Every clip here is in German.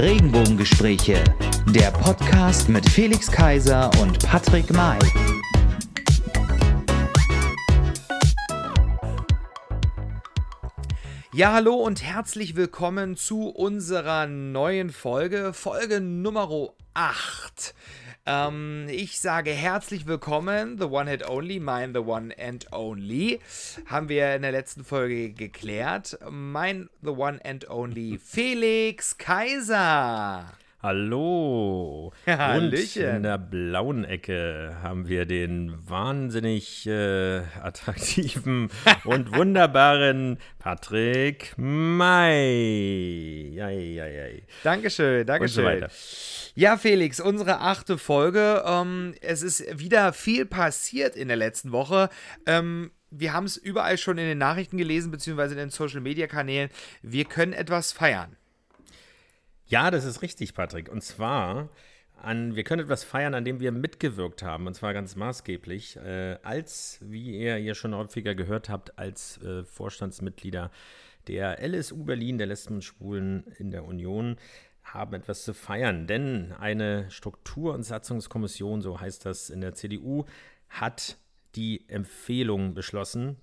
Regenbogengespräche, der Podcast mit Felix Kaiser und Patrick May. Ja, hallo und herzlich willkommen zu unserer neuen Folge, Folge Nummer 8. Ähm, ich sage herzlich willkommen, The One Hit Only, mein The One and Only. Haben wir in der letzten Folge geklärt. Mein The One and Only Felix Kaiser. Hallo. Ja, Und in der blauen Ecke haben wir den wahnsinnig äh, attraktiven und wunderbaren Patrick May. Jai, jai, jai. Dankeschön, Und so Dankeschön. weiter. Ja, Felix, unsere achte Folge. Ähm, es ist wieder viel passiert in der letzten Woche. Ähm, wir haben es überall schon in den Nachrichten gelesen, beziehungsweise in den Social-Media-Kanälen. Wir können etwas feiern. Ja, das ist richtig, Patrick. Und zwar, an, wir können etwas feiern, an dem wir mitgewirkt haben. Und zwar ganz maßgeblich, äh, als, wie ihr hier schon häufiger gehört habt, als äh, Vorstandsmitglieder der LSU Berlin, der Lesben und Schwulen in der Union, haben etwas zu feiern. Denn eine Struktur- und Satzungskommission, so heißt das in der CDU, hat die Empfehlung beschlossen,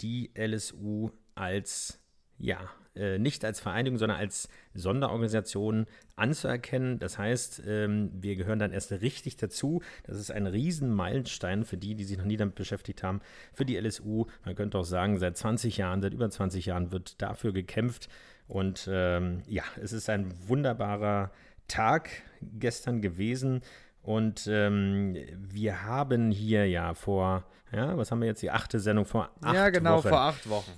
die LSU als, ja, äh, nicht als Vereinigung, sondern als Sonderorganisation anzuerkennen. Das heißt, ähm, wir gehören dann erst richtig dazu. Das ist ein Riesenmeilenstein für die, die sich noch nie damit beschäftigt haben, für die LSU. Man könnte auch sagen, seit 20 Jahren, seit über 20 Jahren wird dafür gekämpft. Und ähm, ja, es ist ein wunderbarer Tag gestern gewesen. Und ähm, wir haben hier ja vor, ja, was haben wir jetzt, die achte Sendung vor acht ja, genau, Wochen vor acht Wochen.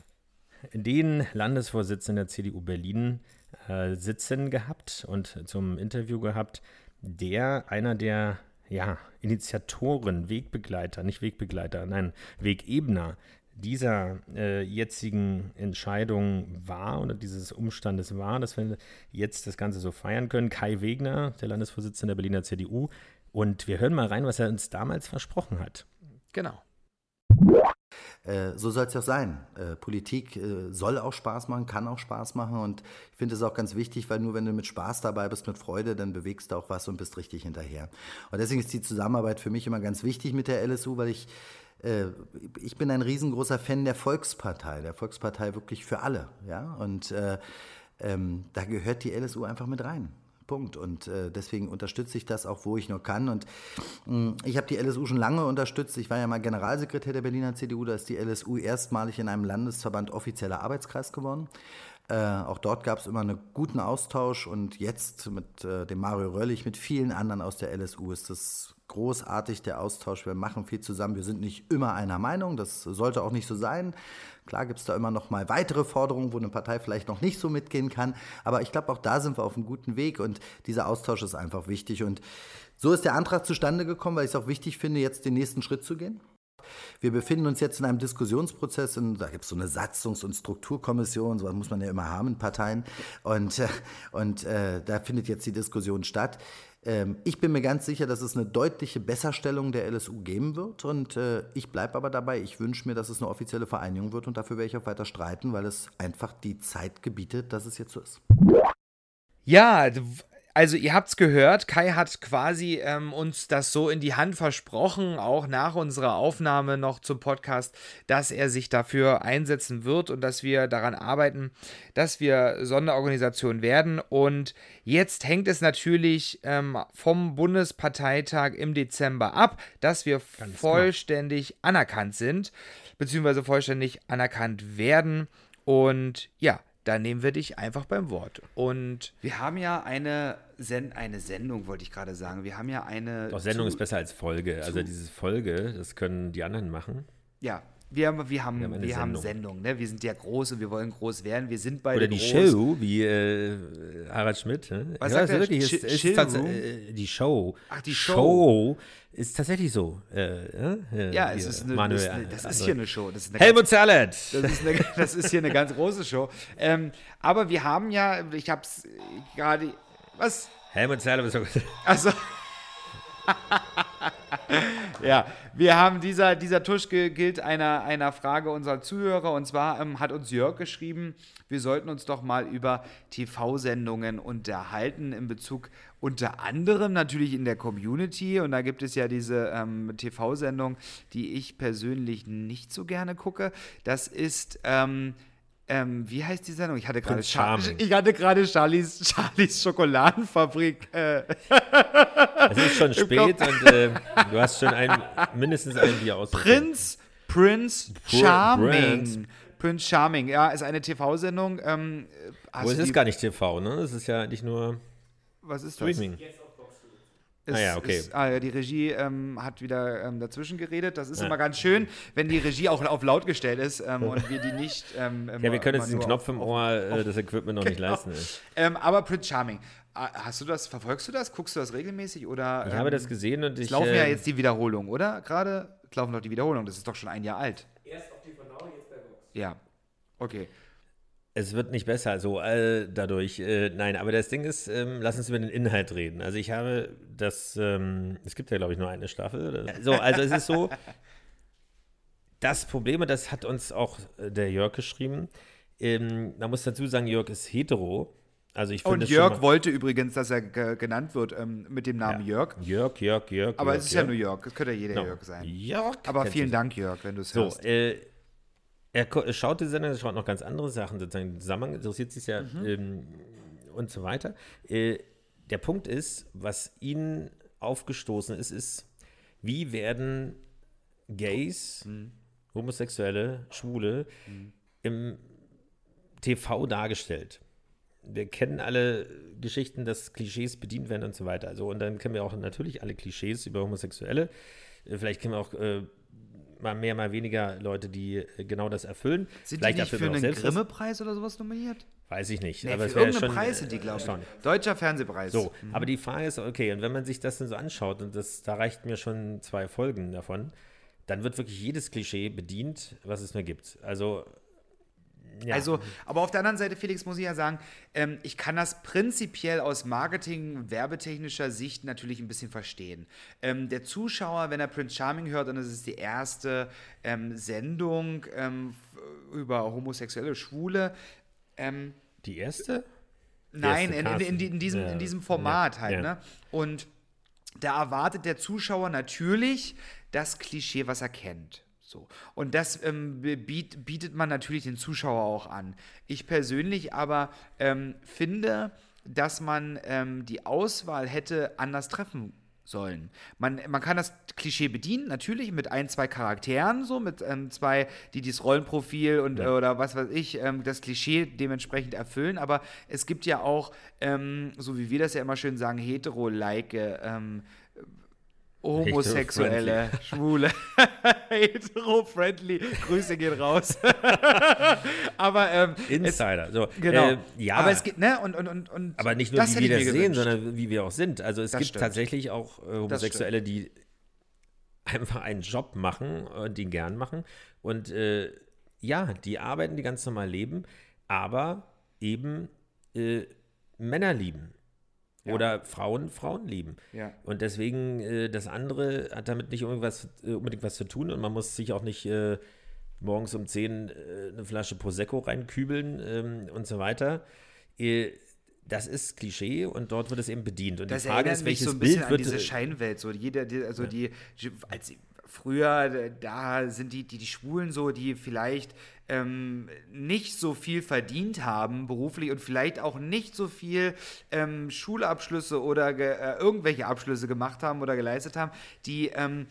Den Landesvorsitzenden der CDU Berlin äh, sitzen gehabt und zum Interview gehabt, der einer der ja, Initiatoren, Wegbegleiter, nicht Wegbegleiter, nein, Wegebner dieser äh, jetzigen Entscheidung war oder dieses Umstandes war, dass wir jetzt das Ganze so feiern können. Kai Wegner, der Landesvorsitzende der Berliner CDU. Und wir hören mal rein, was er uns damals versprochen hat. Genau. Äh, so soll es ja auch sein. Äh, Politik äh, soll auch Spaß machen, kann auch Spaß machen und ich finde es auch ganz wichtig, weil nur wenn du mit Spaß dabei bist, mit Freude, dann bewegst du auch was und bist richtig hinterher. Und deswegen ist die Zusammenarbeit für mich immer ganz wichtig mit der LSU, weil ich ich bin ein riesengroßer Fan der Volkspartei, der Volkspartei wirklich für alle, ja und äh, ähm, da gehört die LSU einfach mit rein. Punkt. Und äh, deswegen unterstütze ich das auch, wo ich nur kann. Und mh, ich habe die LSU schon lange unterstützt. Ich war ja mal Generalsekretär der Berliner CDU. Da ist die LSU erstmalig in einem Landesverband offizieller Arbeitskreis geworden. Äh, auch dort gab es immer einen guten Austausch. Und jetzt mit äh, dem Mario Röllig, mit vielen anderen aus der LSU ist das großartig, der Austausch. Wir machen viel zusammen. Wir sind nicht immer einer Meinung. Das sollte auch nicht so sein. Klar gibt es da immer noch mal weitere Forderungen, wo eine Partei vielleicht noch nicht so mitgehen kann. Aber ich glaube, auch da sind wir auf einem guten Weg und dieser Austausch ist einfach wichtig. Und so ist der Antrag zustande gekommen, weil ich es auch wichtig finde, jetzt den nächsten Schritt zu gehen. Wir befinden uns jetzt in einem Diskussionsprozess, in, da gibt es so eine Satzungs- und Strukturkommission, sowas muss man ja immer haben in Parteien. Und, äh, und äh, da findet jetzt die Diskussion statt. Ähm, ich bin mir ganz sicher, dass es eine deutliche Besserstellung der LSU geben wird. Und äh, ich bleibe aber dabei, ich wünsche mir, dass es eine offizielle Vereinigung wird. Und dafür werde ich auch weiter streiten, weil es einfach die Zeit gebietet, dass es jetzt so ist. Ja, also ihr habt's gehört, Kai hat quasi ähm, uns das so in die Hand versprochen, auch nach unserer Aufnahme noch zum Podcast, dass er sich dafür einsetzen wird und dass wir daran arbeiten, dass wir Sonderorganisation werden. Und jetzt hängt es natürlich ähm, vom Bundesparteitag im Dezember ab, dass wir Ganz vollständig anerkannt sind, beziehungsweise vollständig anerkannt werden. Und ja, da nehmen wir dich einfach beim Wort. Und Wir haben ja eine, Sen eine Sendung, wollte ich gerade sagen. Wir haben ja eine. Doch Sendung ist besser als Folge. Also diese Folge, das können die anderen machen. Ja, wir haben, wir haben, Wir haben wir haben Sendung. Ne? Wir sind ja groß und wir wollen groß werden. Wir sind beide Oder die groß. Show, wie äh, Harald Schmidt. Ne? Was ja, sagt er? wirklich, ist, ist äh, die Show. Ach, die Show ist tatsächlich so. Äh, äh, Ja, es ist eine, Manuel, ist eine, das ist hier eine Show. Das ist eine Helmut Zerlett. Das ist, eine, das ist hier eine ganz große Show. Ähm, aber wir haben ja, ich habe es gerade, was? Helmut Zerlett ist so Also, ja, wir haben dieser, dieser Tusch gilt einer, einer Frage unserer Zuhörer und zwar ähm, hat uns Jörg geschrieben, wir sollten uns doch mal über TV-Sendungen unterhalten in Bezug unter anderem natürlich in der Community und da gibt es ja diese ähm, TV-Sendung, die ich persönlich nicht so gerne gucke. Das ist ähm, ähm, wie heißt die Sendung? Ich hatte gerade Char ich hatte gerade Charlies, Charlies Schokoladenfabrik. Äh. Es ist schon spät und äh, du hast schon ein, mindestens ein Bier aus. Prinz, Prince Charming. Prince. Prince Charming, ja, ist eine TV-Sendung. Ähm, Wo es ist gar nicht TV, ne? Es ist ja eigentlich nur Was ist das? Es, ah ja, okay. Ist, ah, ja, die Regie ähm, hat wieder ähm, dazwischen geredet. Das ist ja. immer ganz schön, wenn die Regie auch auf laut gestellt ist ähm, und wir die nicht. Ähm, ja, wir können jetzt diesen Knopf im Ohr, auf, äh, das Equipment noch nicht genau. leisten. Ähm, aber Prince Charming. Ah, hast du das, verfolgst du das? Guckst du das regelmäßig? Oder, ich habe das gesehen und ich. Es laufen ja äh, jetzt die Wiederholungen, oder? Gerade laufen doch die Wiederholungen. Das ist doch schon ein Jahr alt. Erst auf die von Now, jetzt bei Vox. Ja. Okay. Es wird nicht besser, so äh, dadurch. Äh, nein, aber das Ding ist, ähm, lass uns über den Inhalt reden. Also ich habe das, ähm, es gibt ja glaube ich nur eine Staffel. Oder? So, also es ist so, das Problem, das hat uns auch äh, der Jörg geschrieben. Ähm, man muss dazu sagen, Jörg ist hetero. Also ich Und Jörg wollte übrigens, dass er genannt wird ähm, mit dem Namen ja. Jörg. Jörg, Jörg, Jörg. Aber Jörg, es ist Jörg. ja nur Jörg. Es könnte ja jeder no. Jörg sein. Jörg. Aber vielen Dank, Jörg, wenn du es so, hörst. Äh, er schaut die Sendung, er schaut noch ganz andere Sachen, sozusagen Zusammenhang, interessiert sich ja mhm. ähm, und so weiter. Äh, der Punkt ist, was ihn aufgestoßen ist, ist, wie werden Gays, mhm. Homosexuelle, Schwule mhm. im TV dargestellt? Wir kennen alle Geschichten, dass Klischees bedient werden und so weiter. Also, und dann kennen wir auch natürlich alle Klischees über Homosexuelle. Äh, vielleicht kennen wir auch äh, mal mehr, mal weniger Leute, die äh, genau das erfüllen. Sind Vielleicht die nicht für einen Grimme-Preis oder sowas nominiert? Weiß ich nicht. Nee, aber für irgendeinen Preis sind die, glaube ich. Deutscher Fernsehpreis. So, mhm. aber die Frage ist, okay, und wenn man sich das dann so anschaut, und das, da reicht mir schon zwei Folgen davon, dann wird wirklich jedes Klischee bedient, was es nur gibt. Also ja. Also, aber auf der anderen Seite, Felix, muss ich ja sagen, ähm, ich kann das prinzipiell aus Marketing- werbetechnischer Sicht natürlich ein bisschen verstehen. Ähm, der Zuschauer, wenn er Prince Charming hört und es ist die erste ähm, Sendung ähm, über homosexuelle Schwule. Ähm, die erste? Nein, in, in, in, in, diesem, ja. in diesem Format ja. halt. Ne? Und da erwartet der Zuschauer natürlich das Klischee, was er kennt. So. Und das ähm, biet, bietet man natürlich den Zuschauer auch an. Ich persönlich aber ähm, finde, dass man ähm, die Auswahl hätte anders treffen sollen. Man, man kann das Klischee bedienen, natürlich mit ein, zwei Charakteren, so mit ähm, zwei, die dieses Rollenprofil und ja. oder was weiß ich, ähm, das Klischee dementsprechend erfüllen. Aber es gibt ja auch, ähm, so wie wir das ja immer schön sagen, hetero-like ähm, Homosexuelle, Schwule, hetero-friendly, Grüße gehen raus. aber ähm, Insider, es, so. Genau. Äh, ja. Aber es geht, ne, und, und, und, und Aber nicht nur, wie wir das sehen, sondern wie wir auch sind. Also es das gibt stimmt. tatsächlich auch äh, Homosexuelle, die einfach einen Job machen und den gern machen. Und äh, ja, die arbeiten, die ganz normal leben, aber eben äh, Männer lieben. Ja. Oder Frauen Frauen lieben. Ja. Und deswegen, äh, das andere hat damit nicht irgendwas, äh, unbedingt was zu tun und man muss sich auch nicht äh, morgens um 10 äh, eine Flasche Prosecco reinkübeln ähm, und so weiter. Äh, das ist Klischee und dort wird es eben bedient. Und das die Frage ist, welches so ein Bild wird diese Scheinwelt so jeder die, also ja. die als früher da sind die, die die Schwulen so die vielleicht ähm, nicht so viel verdient haben beruflich und vielleicht auch nicht so viel ähm, Schulabschlüsse oder äh, irgendwelche Abschlüsse gemacht haben oder geleistet haben, die ähm,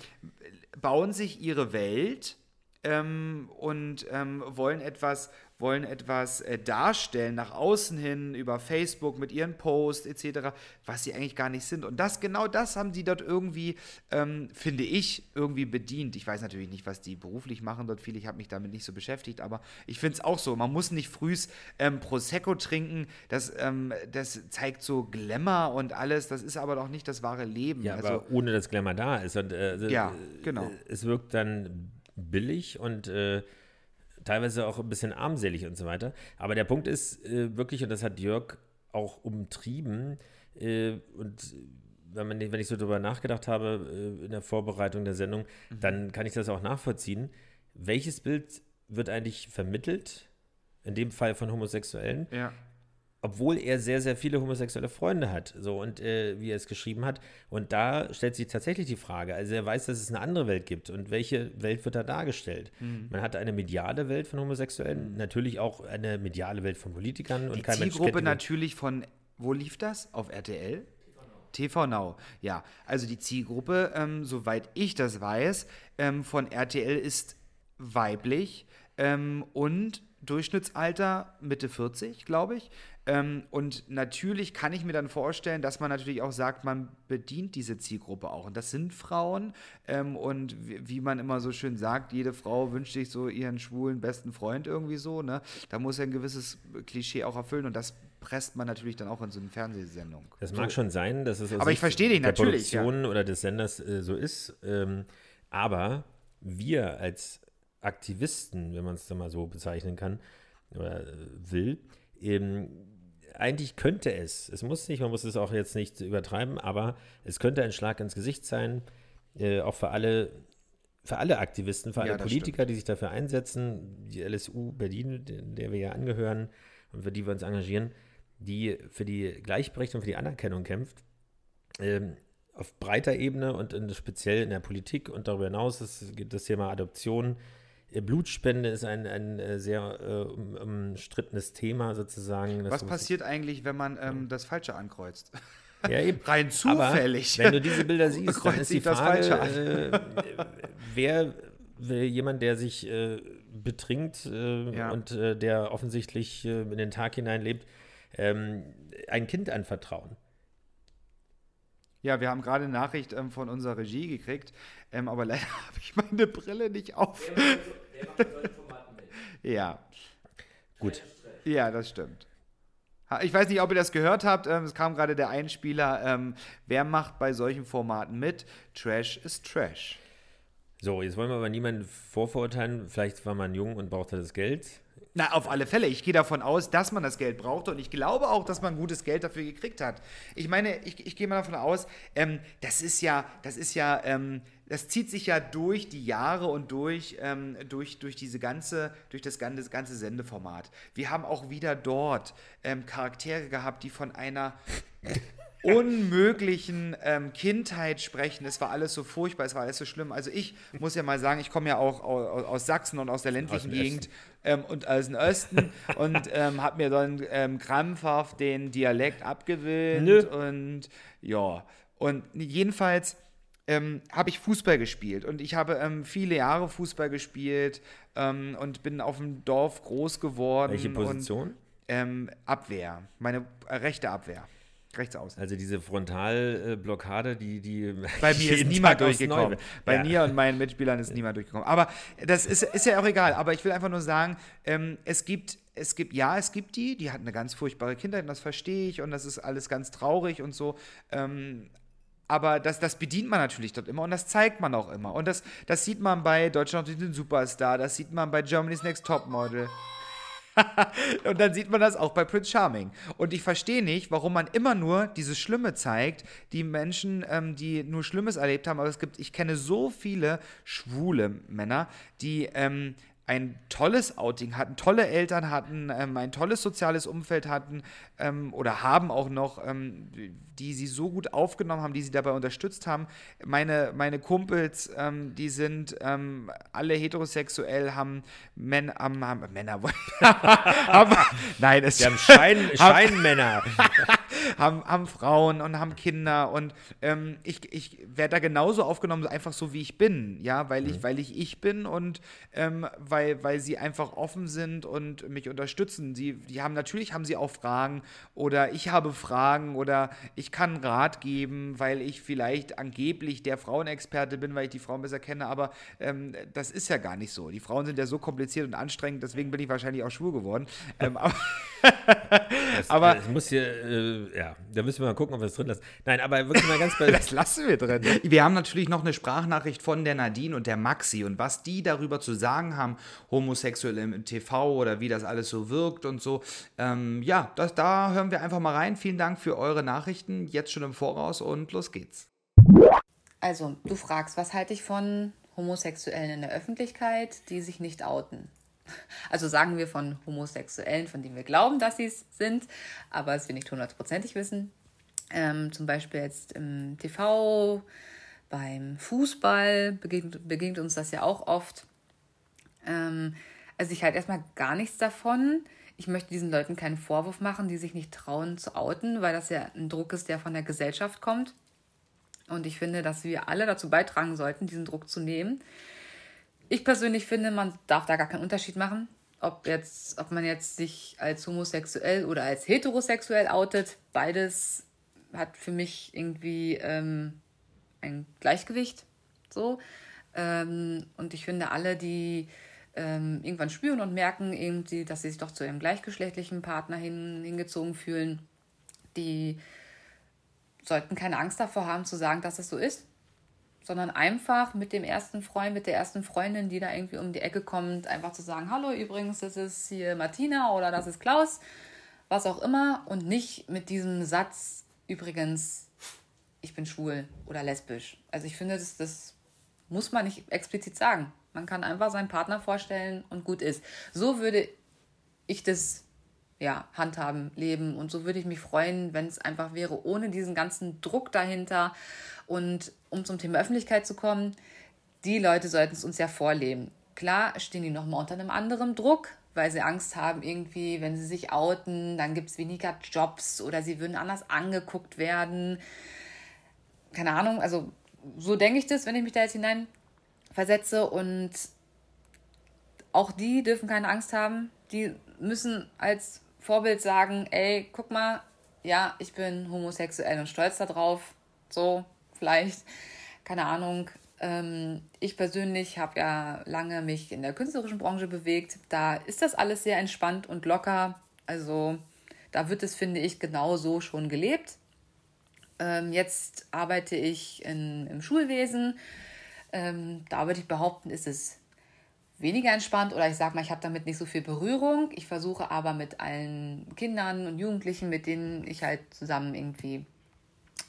bauen sich ihre Welt ähm, und ähm, wollen etwas wollen etwas äh, darstellen nach außen hin über Facebook mit ihren Posts etc., was sie eigentlich gar nicht sind. Und das genau das haben die dort irgendwie, ähm, finde ich, irgendwie bedient. Ich weiß natürlich nicht, was die beruflich machen dort viel. Ich habe mich damit nicht so beschäftigt, aber ich finde es auch so. Man muss nicht frühs ähm, Prosecco trinken. Das, ähm, das zeigt so Glamour und alles. Das ist aber doch nicht das wahre Leben. Ja, also, aber ohne dass Glamour da ist. Und, äh, ja, genau. Es wirkt dann billig und äh, teilweise auch ein bisschen armselig und so weiter. Aber der Punkt ist äh, wirklich, und das hat Jörg auch umtrieben, äh, und wenn, man, wenn ich so darüber nachgedacht habe äh, in der Vorbereitung der Sendung, Mhm. dann kann ich das auch nachvollziehen. Welches Bild wird eigentlich vermittelt, in dem Fall von Homosexuellen, Ja. Obwohl er sehr, sehr viele homosexuelle Freunde hat, so und äh, wie er es geschrieben hat. Und da stellt sich tatsächlich die Frage, also er weiß, dass es eine andere Welt gibt und welche Welt wird da dargestellt? Mhm. Man hat eine mediale Welt von Homosexuellen, natürlich auch eine mediale Welt von Politikern und Die kein Mensch Zielgruppe natürlich von, wo lief das? Auf RTL? TV Now. Ja, also die Zielgruppe, ähm, soweit ich das weiß, ähm, von RTL ist weiblich ähm, und Durchschnittsalter Mitte 40, glaube ich. Ähm, und natürlich kann ich mir dann vorstellen, dass man natürlich auch sagt, man bedient diese Zielgruppe auch. Und das sind Frauen. Ähm, und wie, wie man immer so schön sagt, jede Frau wünscht sich so ihren schwulen besten Freund irgendwie so. Ne? Da muss er ein gewisses Klischee auch erfüllen. Und das presst man natürlich dann auch in so eine Fernsehsendung. Das mag schon sein, dass es aus Aber ich verstehe dich der natürlich, ja. Produktion oder des Senders äh, so ist. Ähm, aber wir als Aktivisten, wenn man es dann mal so bezeichnen kann oder äh, will, ähm, eigentlich könnte es, es muss nicht, man muss es auch jetzt nicht übertreiben, aber es könnte ein Schlag ins Gesicht sein, äh, auch für alle, für alle Aktivisten, für alle Ja, Politiker, die sich dafür einsetzen, die LSU Berlin, der wir ja angehören und für die wir uns engagieren, die für die Gleichberechtigung, für die Anerkennung kämpft, ähm, auf breiter Ebene und in, speziell in der Politik und darüber hinaus ist, gibt das Thema Adoption. Äh, Blutspende ist ein, ein äh, sehr äh, um- umstrittenes Thema sozusagen. Das Was passiert eigentlich, wenn man ähm, das Falsche ankreuzt? Ja, eben. Rein zufällig. Aber wenn du diese Bilder siehst, dann Kreuzt ist die sich das Frage, Falsche äh, wer will jemand, der sich äh, betrinkt äh, Ja. und äh, der offensichtlich äh, in den Tag hineinlebt, ähm, ein Kind anvertrauen? Ja, wir haben gerade eine Nachricht ähm, von unserer Regie gekriegt, ähm, aber leider habe ich meine Brille nicht auf. Ja, Gut. ja, das stimmt. Ich weiß nicht, ob ihr das gehört habt. ähm, Es kam gerade der Einspieler. ähm, Wer macht bei solchen Formaten mit? Trash ist Trash. So, jetzt wollen wir aber niemanden vorverurteilen. Vielleicht war man jung und brauchte das Geld. Na, auf alle Fälle. Ich gehe davon aus, dass man das Geld brauchte und ich glaube auch, dass man gutes Geld dafür gekriegt hat. Ich meine, ich, ich gehe mal davon aus, ähm, das ist ja, das ist ja, ähm, das zieht sich ja durch die Jahre und durch, ähm, durch, durch diese ganze, durch das ganze, ganze Sendeformat. Wir haben auch wieder dort ähm, Charaktere gehabt, die von einer unmöglichen ähm, Kindheit sprechen. Es war alles so furchtbar, es war alles so schlimm. Also ich muss ja mal sagen, ich komme ja auch aus, aus Sachsen und aus der ländlichen dem Gegend ähm, und aus dem Osten und ähm, habe mir dann ähm, krampfhaft den Dialekt abgewöhnt Nö. und ja. Und jedenfalls ähm, habe ich Fußball gespielt und ich habe ähm, viele Jahre Fußball gespielt ähm, und bin auf dem Dorf groß geworden. Welche Und, Position? ähm, Abwehr, meine äh, rechte Abwehr. Rechts aus. Also diese Frontalblockade, die, die Bei mir ist niemand durchgekommen. Bei Ja. mir und meinen Mitspielern ist niemand durchgekommen. Aber das ist, ist ja auch egal. Aber ich will einfach nur sagen, ähm, es gibt, es gibt, ja, es gibt die, die hatten eine ganz furchtbare Kindheit und das verstehe ich und das ist alles ganz traurig und so. Ähm, aber das, das bedient man natürlich dort immer und das zeigt man auch immer. Und das, das sieht man bei Deutschland den Superstar, das sieht man bei Germany's Next Topmodel. Und dann sieht man das auch bei Prince Charming. Und ich verstehe nicht, warum man immer nur dieses Schlimme zeigt, die Menschen, ähm, die nur Schlimmes erlebt haben. Aber es gibt, ich kenne so viele schwule Männer, die ähm, ein tolles Outing hatten, tolle Eltern hatten, ähm, ein tolles soziales Umfeld hatten ähm, oder haben auch noch, ähm, die sie so gut aufgenommen haben, die sie dabei unterstützt haben. Meine, meine Kumpels, ähm, die sind ähm, alle heterosexuell, haben, Män haben, haben Männer, haben, nein, es Wir haben Schein, Scheinmänner. haben, haben Frauen und haben Kinder und ähm, ich, ich werde da genauso aufgenommen, einfach so wie ich bin, ja, weil ich, weil ich ich bin und ähm, weil, weil sie einfach offen sind und mich unterstützen. Sie, die haben natürlich haben sie auch Fragen oder ich habe Fragen oder ich kann Rat geben, weil ich vielleicht angeblich der Frauenexperte bin, weil ich die Frauen besser kenne, aber ähm, das ist ja gar nicht so. Die Frauen sind ja so kompliziert und anstrengend, deswegen bin ich wahrscheinlich auch schwul geworden. Ähm, aber Das, Aber- das muss hier, äh, ja, da müssen wir mal gucken, ob wir es drin lassen. Nein, aber wirklich mal ganz bei. Das lassen wir drin. Wir haben natürlich noch eine Sprachnachricht von der Nadine und der Maxi und was die darüber zu sagen haben Homosexuelle im TV oder wie das alles so wirkt und so. Ähm, ja, das, da hören wir einfach mal rein. Vielen Dank für eure Nachrichten jetzt schon im Voraus und los geht's. Also, du fragst, was halte ich von Homosexuellen in der Öffentlichkeit, die sich nicht outen? Also sagen wir von Homosexuellen, von denen wir glauben, dass sie es sind, aber es wir nicht hundertprozentig wissen. Ähm, zum Beispiel jetzt im TV, beim Fußball begegnet, begegnet uns das ja auch oft. Ähm, also ich halte erstmal gar nichts davon. Ich möchte diesen Leuten keinen Vorwurf machen, die sich nicht trauen zu outen, weil das ja ein Druck ist, der von der Gesellschaft kommt. Und ich finde, dass wir alle dazu beitragen sollten, diesen Druck zu nehmen. Ich persönlich finde, man darf da gar keinen Unterschied machen, ob, jetzt, ob man jetzt sich als homosexuell oder als heterosexuell outet. Beides hat für mich irgendwie ähm, ein Gleichgewicht. So. Ähm, und ich finde, alle, die ähm, irgendwann spüren und merken, irgendwie, dass sie sich doch zu ihrem gleichgeschlechtlichen Partner hin, hingezogen fühlen, die sollten keine Angst davor haben zu sagen, dass es so ist, sondern einfach mit dem ersten Freund, mit der ersten Freundin, die da irgendwie um die Ecke kommt, einfach zu sagen, hallo, übrigens, das ist hier Martina oder das ist Klaus, was auch immer, und nicht mit diesem Satz, übrigens, ich bin schwul oder lesbisch. Also ich finde, das, das muss man nicht explizit sagen. Man kann einfach seinen Partner vorstellen und gut ist. So würde ich das ja, handhaben, leben. Und so würde ich mich freuen, wenn es einfach wäre, ohne diesen ganzen Druck dahinter. Und um zum Thema Öffentlichkeit zu kommen, die Leute sollten es uns ja vorleben. Klar stehen die nochmal unter einem anderen Druck, weil sie Angst haben, irgendwie, wenn sie sich outen, dann gibt es weniger Jobs oder sie würden anders angeguckt werden. Keine Ahnung, also so denke ich das, wenn ich mich da jetzt hinein versetze. Und auch die dürfen keine Angst haben. Die müssen als Vorbild sagen, ey, guck mal, ja, ich bin homosexuell und stolz darauf. So, vielleicht, keine Ahnung. Ähm, ich persönlich habe ja lange mich in der künstlerischen Branche bewegt. Da ist das alles sehr entspannt und locker. Also da wird es, finde ich, genau so schon gelebt. Ähm, jetzt arbeite ich in, im Schulwesen. Ähm, da würde ich behaupten, ist es weniger entspannt oder ich sage mal, ich habe damit nicht so viel Berührung. Ich versuche aber mit allen Kindern und Jugendlichen, mit denen ich halt zusammen irgendwie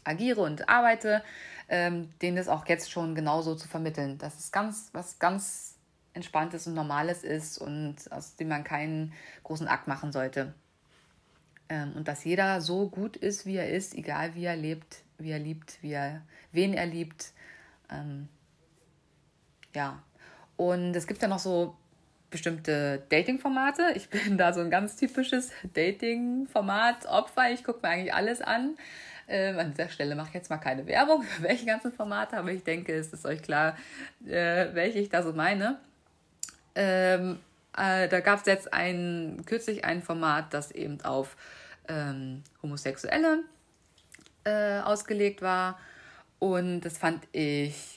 agiere und arbeite, ähm, denen das auch jetzt schon genauso zu vermitteln, dass es ganz was ganz entspanntes und normales ist und aus dem man keinen großen Akt machen sollte. Ähm, und dass jeder so gut ist, wie er ist, egal wie er lebt, wie er liebt, wie er, wen er liebt. Ähm, ja, und es gibt ja noch so bestimmte Dating-Formate. Ich bin da so ein ganz typisches Dating-Format-Opfer. Ich gucke mir eigentlich alles an. Ähm, an dieser Stelle mache ich jetzt mal keine Werbung für welche ganzen Formate, aber ich denke, es ist euch klar, äh, welche ich da so meine. Ähm, äh, da gab es jetzt ein, kürzlich ein Format, das eben auf ähm, Homosexuelle äh, ausgelegt war. Und das fand ich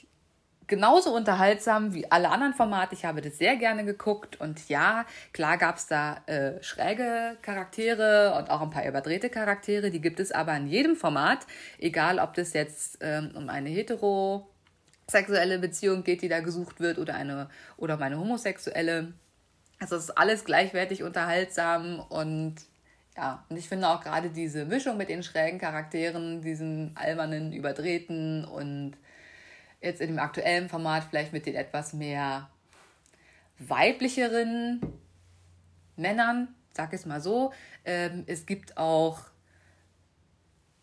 genauso unterhaltsam wie alle anderen Formate. Ich habe das sehr gerne geguckt und ja, klar gab es da äh, schräge Charaktere und auch ein paar überdrehte Charaktere. Die gibt es aber in jedem Format, egal ob das jetzt ähm, um eine heterosexuelle Beziehung geht, die da gesucht wird oder eine oder um eine homosexuelle. Also es ist alles gleichwertig unterhaltsam und ja, und ich finde auch gerade diese Mischung mit den schrägen Charakteren, diesen albernen, überdrehten und jetzt in dem aktuellen Format vielleicht mit den etwas mehr weiblicheren Männern, sag es mal so. Ähm, es gibt auch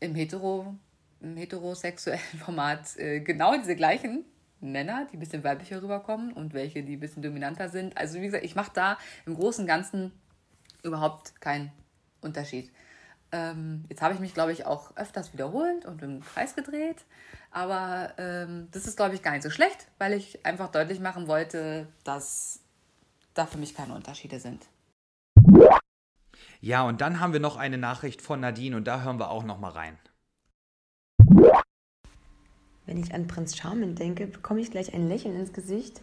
im, Hetero, im heterosexuellen Format äh, genau diese gleichen Männer, die ein bisschen weiblicher rüberkommen und welche, die ein bisschen dominanter sind. Also wie gesagt, ich mache da im Großen und Ganzen überhaupt keinen Unterschied. Ähm, jetzt habe ich mich, glaube ich, auch öfters wiederholt und im Kreis gedreht. Aber ähm, das ist, glaube ich, gar nicht so schlecht, weil ich einfach deutlich machen wollte, dass da für mich keine Unterschiede sind. Ja, und dann haben wir noch eine Nachricht von Nadine und da hören wir auch noch mal rein. Wenn ich an Prinz Charming denke, bekomme ich gleich ein Lächeln ins Gesicht,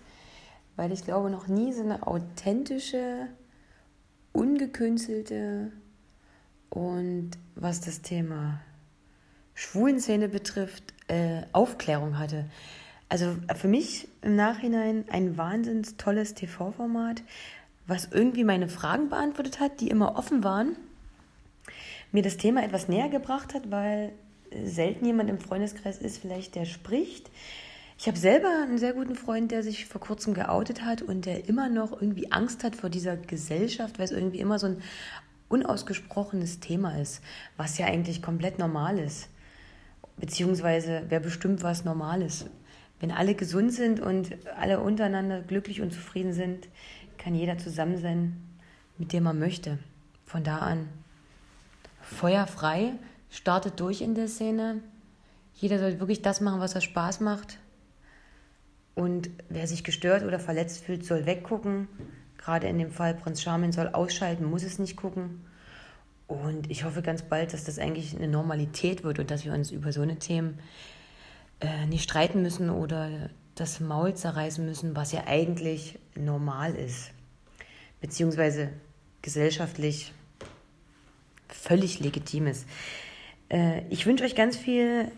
weil ich glaube, noch nie so eine authentische, ungekünstelte und was das Thema Schwulenszene betrifft, äh, Aufklärung hatte. Also für mich im Nachhinein ein wahnsinnig tolles TV-Format, was irgendwie meine Fragen beantwortet hat, die immer offen waren, mir das Thema etwas näher gebracht hat, weil selten jemand im Freundeskreis ist, vielleicht der spricht. Ich habe selber einen sehr guten Freund, der sich vor kurzem geoutet hat und der immer noch irgendwie Angst hat vor dieser Gesellschaft, weil es irgendwie immer so ein unausgesprochenes Thema ist, was ja eigentlich komplett normal ist. Beziehungsweise wer bestimmt, was normal ist. Wenn alle gesund sind und alle untereinander glücklich und zufrieden sind, kann jeder zusammen sein, mit dem er möchte. Von da an feuerfrei, startet durch in der Szene. Jeder soll wirklich das machen, was er Spaß macht. Und wer sich gestört oder verletzt fühlt, soll weggucken. Gerade in dem Fall Prinz Charming soll ausschalten, muss es nicht gucken. Und ich hoffe ganz bald, dass das eigentlich eine Normalität wird und dass wir uns über so eine Themen äh, nicht streiten müssen oder das Maul zerreißen müssen, was ja eigentlich normal ist. Beziehungsweise gesellschaftlich völlig legitim ist. Äh, ich wünsche euch ganz viel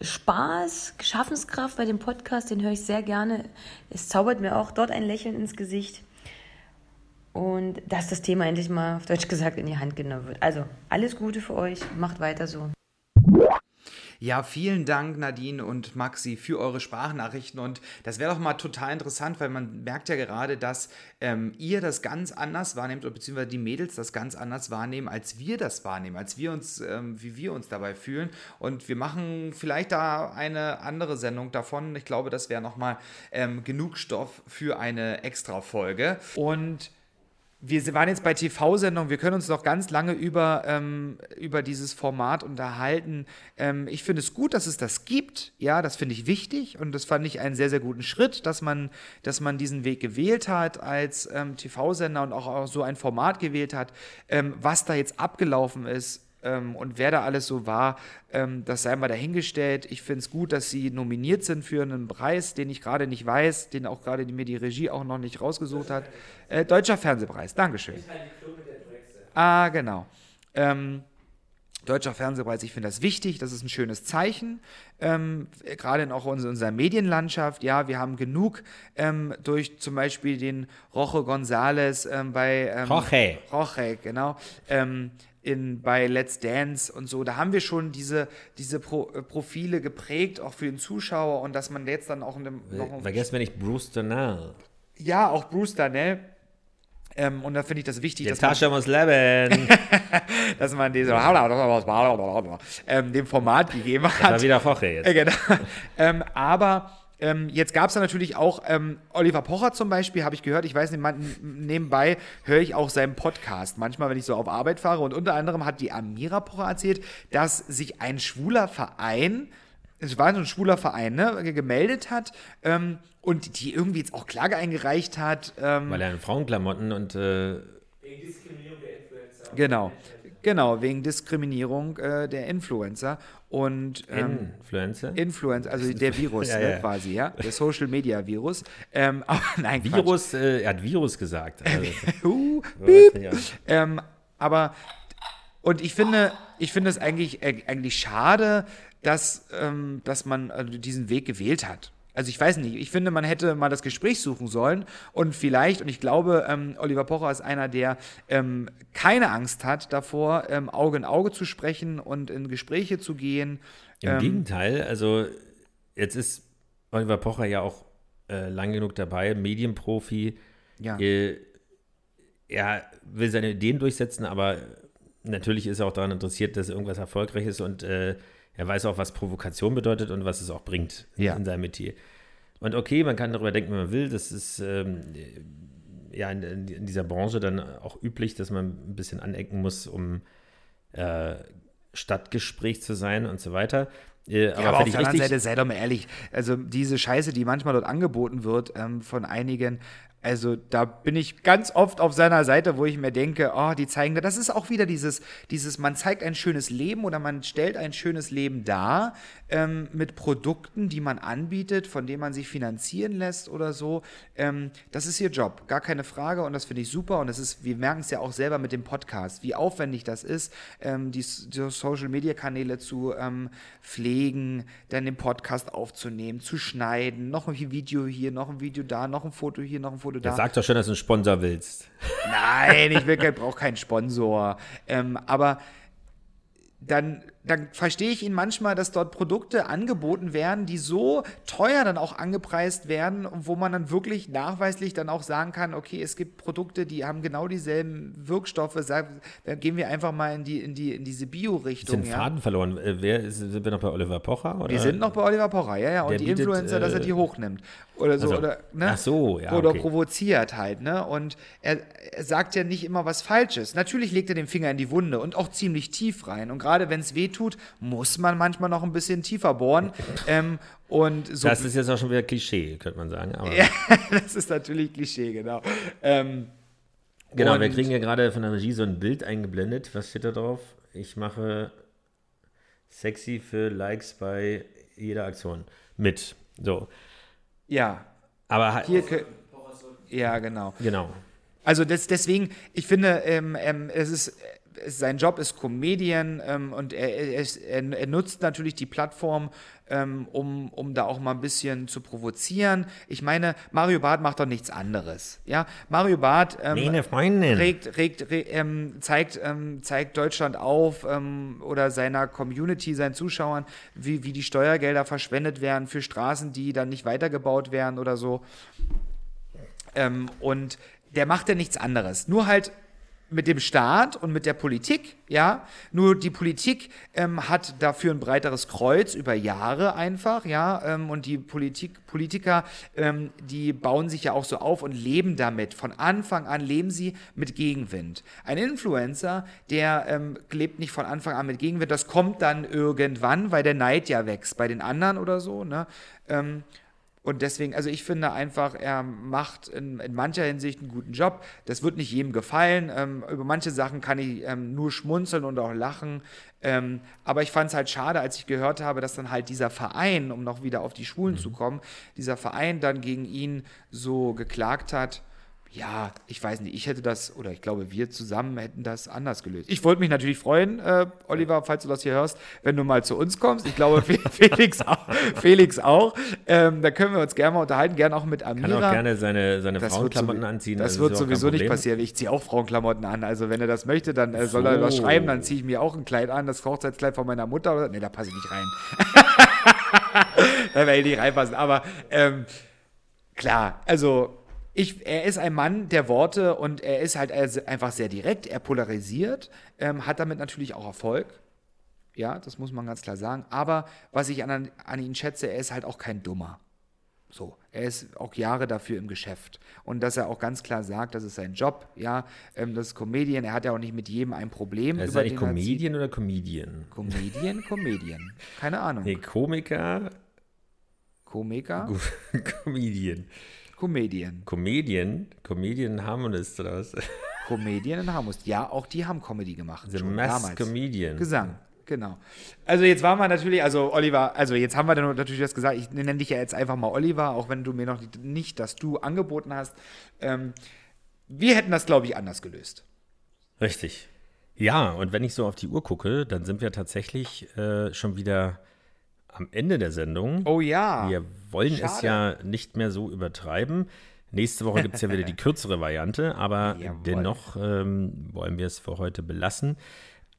Spaß, Schaffenskraft bei dem Podcast, den höre ich sehr gerne. Es zaubert mir auch dort ein Lächeln ins Gesicht. Und dass das Thema endlich mal auf Deutsch gesagt in die Hand genommen wird. Also alles Gute für euch, macht weiter so. Ja, vielen Dank, Nadine und Maxi, für eure Sprachnachrichten. Und das wäre doch mal total interessant, weil man merkt ja gerade, dass ähm, ihr das ganz anders wahrnehmt, beziehungsweise die Mädels das ganz anders wahrnehmen, als wir das wahrnehmen, als wir uns, ähm, wie wir uns dabei fühlen. Und wir machen vielleicht da eine andere Sendung davon. Ich glaube, das wäre nochmal ähm, genug Stoff für eine Extra-Folge. Und wir waren jetzt bei TV-Sendungen, wir können uns noch ganz lange über, ähm, über dieses Format unterhalten. Ähm, ich finde es gut, dass es das gibt. Ja, das finde ich wichtig und das fand ich einen sehr, sehr guten Schritt, dass man, dass man diesen Weg gewählt hat als ähm, TV-Sender und auch, auch, so ein Format gewählt hat. Ähm, was da jetzt abgelaufen ist, ähm, und wer da alles so war, ähm, das sei mal dahingestellt. Ich finde es gut, dass sie nominiert sind für einen Preis, den ich gerade nicht weiß, den auch gerade mir die Regie auch noch nicht rausgesucht hat. Äh, Deutscher Fernsehpreis, Dankeschön. Ah, genau. Ähm, Deutscher Fernsehpreis, ich finde das wichtig, das ist ein schönes Zeichen, ähm, gerade auch in unserer Medienlandschaft. Ja, wir haben genug ähm, durch zum Beispiel den Roche González ähm, bei ähm, Roche. Roche, genau. Ähm, in, bei Let's Dance und so, da haben wir schon diese, diese Pro, äh, Profile geprägt, auch für den Zuschauer und dass man jetzt dann auch in dem. Vergesst mir nicht Bruce Darnell. Ja, auch Bruce Darnell. Ähm, und da finde ich das wichtig, Die dass Tasche muss leben. dass man diese, ähm, dem Format gegeben Das war hat. wieder Roche jetzt. Äh, genau. ähm, aber ähm, jetzt gab es da natürlich auch ähm, Oliver Pocher zum Beispiel, habe ich gehört. Ich weiß nicht, man, nebenbei höre ich auch seinen Podcast. Manchmal, wenn ich so auf Arbeit fahre. Und unter anderem hat die Amira Pocher erzählt, dass sich ein schwuler Verein, es war so ein schwuler Verein, ne, gemeldet hat ähm, und die irgendwie jetzt auch Klage eingereicht hat. Ähm, Weil er in Frauenklamotten und äh, Wegen Diskriminierung der Influencer. Genau. Genau, wegen Diskriminierung äh, der Influencer und ähm, Influencer. Influencer, also der Virus Ja, ne, ja. quasi, ja, der Social Media Virus. Ähm, aber nein. Virus, äh, er hat Virus gesagt. Also, Uh, ähm, aber und ich finde, ich finde es eigentlich, äh, eigentlich schade, dass, ähm, dass man also diesen Weg gewählt hat. Also ich weiß nicht, ich finde, man hätte mal das Gespräch suchen sollen und vielleicht, und ich glaube, ähm, Oliver Pocher ist einer, der ähm, keine Angst hat davor, ähm, Auge in Auge zu sprechen und in Gespräche zu gehen. Im Ähm, Gegenteil, also jetzt ist Oliver Pocher ja auch äh, lang genug dabei, Medienprofi. Ja. Äh, er will seine Ideen durchsetzen, aber natürlich ist er auch daran interessiert, dass irgendwas erfolgreich ist und äh, er weiß auch, was Provokation bedeutet und was es auch bringt Ja. in seinem Metier. Und okay, man kann darüber denken, wie man will. Das ist ähm, ja in, in dieser Branche dann auch üblich, dass man ein bisschen anecken muss, um äh, Stadtgespräch zu sein und so weiter. Äh, Ja, aber, auf finde der anderen Seite, sei doch mal ehrlich, also diese Scheiße, die manchmal dort angeboten wird ähm, von einigen, Also da bin ich ganz oft auf seiner Seite, wo ich mir denke, oh, die zeigen, das ist auch wieder dieses, dieses, man zeigt ein schönes Leben oder man stellt ein schönes Leben dar ähm, mit Produkten, die man anbietet, von denen man sich finanzieren lässt oder so. Ähm, das ist ihr Job, gar keine Frage und das finde ich super und das ist, wir merken es ja auch selber mit dem Podcast, wie aufwendig das ist, ähm, die, die Social-Media-Kanäle zu ähm, pflegen, dann den Podcast aufzunehmen, zu schneiden, noch ein Video hier, noch ein Video da, noch ein Foto hier, noch ein Foto da. Ja, sag doch schon, dass du einen Sponsor willst. Nein, ich will brauche keinen Sponsor. Ähm, aber dann, dann verstehe ich ihn manchmal, dass dort Produkte angeboten werden, die so teuer dann auch angepreist werden und wo man dann wirklich nachweislich dann auch sagen kann, okay, es gibt Produkte, die haben genau dieselben Wirkstoffe. Dann gehen wir einfach mal in, die, in, die, in diese Bio-Richtung. Sind ja. Faden verloren. Äh, wer ist, sind wir noch bei Oliver Pocher? Oder? Wir sind noch bei Oliver Pocher, ja, ja. Und Der die bietet, Influencer, dass er die äh, hochnimmt. Oder so. also, oder, ne? ach so, ja, Oder okay. provoziert halt, ne? Und er, er sagt ja nicht immer was Falsches. Natürlich legt er den Finger in die Wunde und auch ziemlich tief rein. Und gerade wenn es weh tut, muss man manchmal noch ein bisschen tiefer bohren. ähm, und so. Das ist jetzt auch schon wieder Klischee, könnte man sagen. Ja, das ist natürlich Klischee, genau. Ähm, genau, wir kriegen ja gerade von der Regie so ein Bild eingeblendet. Was steht da drauf? Ich mache sexy für Likes bei jeder Aktion mit. So. ja, Aber hier. Ja, genau. genau. Also das, deswegen, ich finde, ähm, ähm, es ist, äh, sein Job ist Comedian ähm, und er, er, er, nutzt natürlich die Plattform, ähm, um, um da auch mal ein bisschen zu provozieren. Ich meine, Mario Barth macht doch nichts anderes. Ja, Mario Barth ähm, regt, regt, re, ähm, zeigt, ähm, zeigt Deutschland auf ähm, oder seiner Community, seinen Zuschauern, wie, wie die Steuergelder verschwendet werden für Straßen, die dann nicht weitergebaut werden oder so. Und der macht ja nichts anderes. Nur halt mit dem Staat und mit der Politik, ja. Nur die Politik ähm, hat dafür ein breiteres Kreuz über Jahre einfach, ja. Ähm, und die Politik, Politiker, ähm, die bauen sich ja auch so auf und leben damit. Von Anfang an leben sie mit Gegenwind. Ein Influencer, der ähm, lebt nicht von Anfang an mit Gegenwind. Das kommt dann irgendwann, weil der Neid ja wächst bei den anderen oder so, ne. Und deswegen, also ich finde einfach, er macht in, in mancher Hinsicht einen guten Job. Das wird nicht jedem gefallen. Ähm, über manche Sachen kann ich ähm, nur schmunzeln und auch lachen. Ähm, aber ich fand es halt schade, als ich gehört habe, dass dann halt dieser Verein, um noch wieder auf die Schwulen zu kommen, dieser Verein dann gegen ihn so geklagt hat. Ja, ich weiß nicht, ich hätte das, oder ich glaube, wir zusammen hätten das anders gelöst. Ich wollte mich natürlich freuen, äh, Oliver, falls du das hier hörst, wenn du mal zu uns kommst. Ich glaube, Fe- Felix auch. Felix auch. Ähm, da können wir uns gerne mal unterhalten, gerne auch mit Amira. Kann auch gerne seine, seine Das Frauenklamotten anziehen. Das ist wird sowieso nicht passieren. Ich ziehe auch Frauenklamotten an. Also wenn er das möchte, dann äh, soll er was schreiben, dann ziehe ich mir auch ein Kleid an, das Hochzeitskleid von meiner Mutter. Oder, nee, da passe ich nicht rein. da werde ich nicht reinpassen. Aber ähm, klar, also ich, er ist ein Mann der Worte und er ist halt einfach sehr direkt. Er polarisiert, ähm, hat damit natürlich auch Erfolg. Ja, das muss man ganz klar sagen. Aber was ich an, an ihn schätze, er ist halt auch kein Dummer. So, er ist auch Jahre dafür im Geschäft. Und dass er auch ganz klar sagt, das ist sein Job, ja, ähm, das ist Comedian, er hat ja auch nicht mit jedem ein Problem. Ist über er den er zieht. Comedian oder Comedian? Comedian, Comedian. Keine Ahnung. Nee, Komiker, Komiker, Comedian. Comedian. Comedian, Comedian Harmonist oder was? Comedian in Harmus. Ja, auch die haben Comedy gemacht. The schon Mass damals. Comedian. Gesang, genau. Also jetzt waren wir natürlich, also Oliver, also jetzt haben wir dann natürlich das gesagt, ich nenne dich ja jetzt einfach mal Oliver, auch wenn du mir noch nicht, nicht das Du angeboten hast. Ähm, wir hätten das, glaube ich, anders gelöst. Richtig. Ja, und wenn ich so auf die Uhr gucke, dann sind wir tatsächlich äh, schon wieder am Ende der Sendung. Oh ja. Wir wollen es Schade. ja nicht mehr so übertreiben. Nächste Woche gibt es ja wieder die kürzere Variante, aber Jawohl. dennoch ähm, wollen wir es für heute belassen.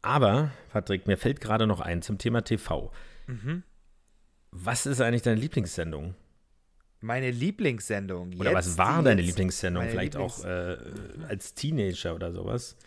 Aber, Patrick, mir fällt gerade noch ein zum Thema TV. Mhm. Was ist eigentlich deine Lieblingssendung? Meine Lieblingssendung. Oder was war deine Lieblingssendung? Vielleicht Lieblings- auch äh, als Teenager oder sowas?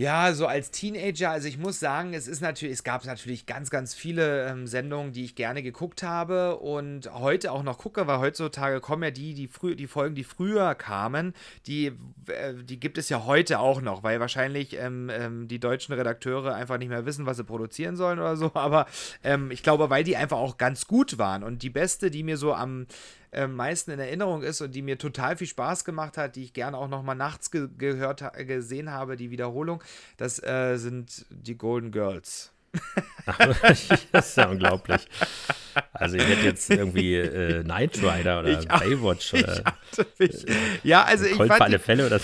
Ja, so als Teenager, also ich muss sagen, es ist natürlich, es gab natürlich ganz, ganz viele ähm, Sendungen, die ich gerne geguckt habe und heute auch noch gucke, weil heutzutage kommen ja die, die früh, die Folgen, die früher kamen, die, äh, die gibt es ja heute auch noch, weil wahrscheinlich ähm, ähm, die deutschen Redakteure einfach nicht mehr wissen, was sie produzieren sollen oder so. Aber ähm, ich glaube, weil die einfach auch ganz gut waren und die beste, die mir so am äh, meisten in Erinnerung ist und die mir total viel Spaß gemacht hat, die ich gerne auch noch mal nachts ge gehört, gesehen habe, die Wiederholung, das äh, sind die Golden Girls. das ist ja unglaublich. Also ich hätte jetzt irgendwie äh, Knight Rider oder ich, Baywatch oder mich, ja, also ich fand alle Fälle oder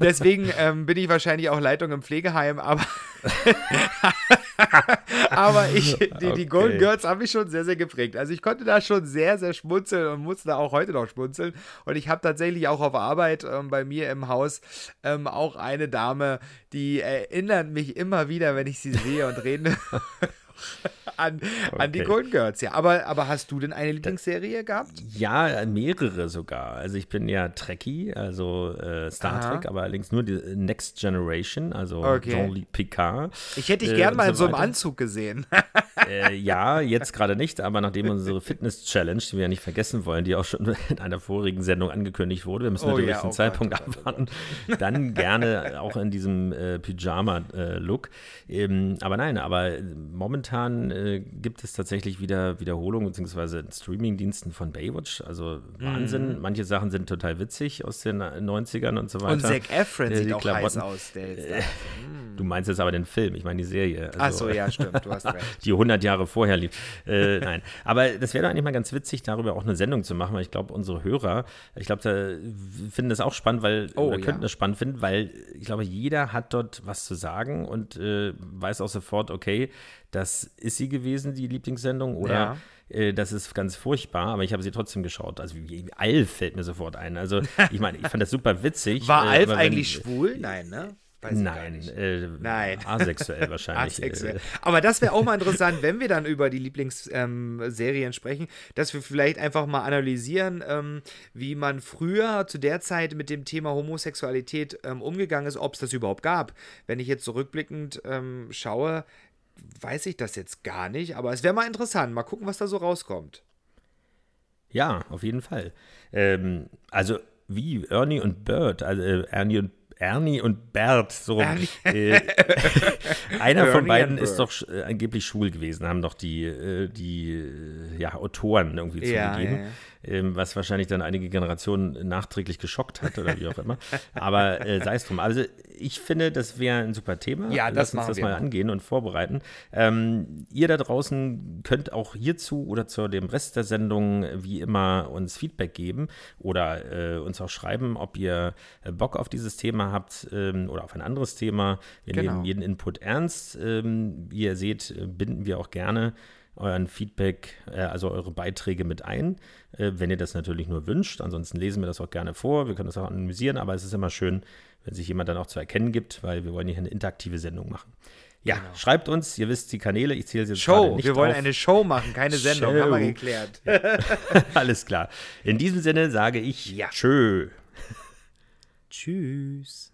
deswegen ähm, bin ich wahrscheinlich auch Leitung im Pflegeheim, aber aber ich, die, die okay. Golden Girls haben mich schon sehr, sehr geprägt. Also ich konnte da schon sehr, sehr schmunzeln und musste da auch heute noch schmunzeln. Und ich habe tatsächlich auch auf Arbeit ähm, bei mir im Haus ähm, auch eine Dame, die erinnert mich immer wieder, wenn ich sie sehe und rede. an, okay. an die Golden Girls, ja. Aber, aber hast du denn eine Lieblingsserie gehabt? Ja, mehrere sogar. Also ich bin ja Trekkie, also äh, Star Aha. Trek, aber allerdings nur die Next Generation, also okay. Jean-Luc Picard. Ich hätte dich äh, gern mal so in so einem Anzug gesehen. äh, ja, jetzt gerade nicht, aber nachdem unsere Fitness-Challenge, die wir ja nicht vergessen wollen, die auch schon in einer vorigen Sendung angekündigt wurde, wir müssen oh, natürlich ja, den oh Zeitpunkt Gott, oh abwarten, dann gerne auch in diesem äh, Pyjama-Look. Ähm, aber nein, aber momentan äh, gibt es tatsächlich wieder Wiederholungen beziehungsweise Streaming-Diensten von Baywatch. Also Wahnsinn. Mhm. Manche Sachen sind total witzig aus den 90ern und so weiter. Und Zac Efron äh, sieht auch Klamotten. heiß aus. Der jetzt äh, du meinst jetzt aber den Film, ich meine die Serie. Also, Ach so, ja, stimmt, du hast recht. Die 100 Jahre vorher lief. Äh, nein, aber das wäre doch eigentlich mal ganz witzig, darüber auch eine Sendung zu machen, weil ich glaube, unsere Hörer, ich glaube, da finden das auch spannend, weil, oh, oder könnten ja. das spannend finden, weil ich glaube, jeder hat dort was zu sagen und äh, weiß auch sofort, okay, das ist sie gewesen, die Lieblingssendung, oder ja. äh, das ist ganz furchtbar, aber ich habe sie trotzdem geschaut. Also wie Alf fällt mir sofort ein. Also ich meine, ich fand das super witzig. War äh, Alf eigentlich wenn, schwul? Nein, ne? Nein, äh, Nein. Asexuell wahrscheinlich. asexuell. Aber das wäre auch mal interessant, wenn wir dann über die Lieblingsserien ähm, sprechen, dass wir vielleicht einfach mal analysieren, ähm, wie man früher zu der Zeit mit dem Thema Homosexualität ähm, umgegangen ist, ob es das überhaupt gab. Wenn ich jetzt zurückblickend ähm, schaue, weiß ich das jetzt gar nicht, aber es wäre mal interessant. Mal gucken, was da so rauskommt. Ja, auf jeden Fall. Ähm, also wie Ernie und Bird, also äh, Ernie und Ernie und Bert, so äh, einer von beiden ist doch äh, angeblich schwul gewesen, haben doch die, äh, die äh, ja, Autoren irgendwie ja, zugegeben. Ja, ja was wahrscheinlich dann einige Generationen nachträglich geschockt hat oder wie auch immer. Aber äh, sei es drum. Also ich finde, das wäre ein super Thema. Ja, das Lass uns das mal angehen und vorbereiten. Ähm, ihr da draußen könnt auch hierzu oder zu dem Rest der Sendung wie immer uns Feedback geben oder äh, uns auch schreiben, ob ihr äh, Bock auf dieses Thema habt ähm, oder auf ein anderes Thema. Wir genau. nehmen jeden Input ernst. Ähm, wie ihr seht, binden wir auch gerne euren Feedback, äh, also eure Beiträge mit ein, äh, wenn ihr das natürlich nur wünscht. Ansonsten lesen wir das auch gerne vor, wir können das auch analysieren, aber es ist immer schön, wenn sich jemand dann auch zu erkennen gibt, weil wir wollen hier eine interaktive Sendung machen. Ja, genau. schreibt uns, ihr wisst die Kanäle, ich zähle sie jetzt Show, nicht wir wollen auf. eine Show machen, keine Sendung, Show. haben wir geklärt. Alles klar. In diesem Sinne sage ich ja. tschö. Tschüss.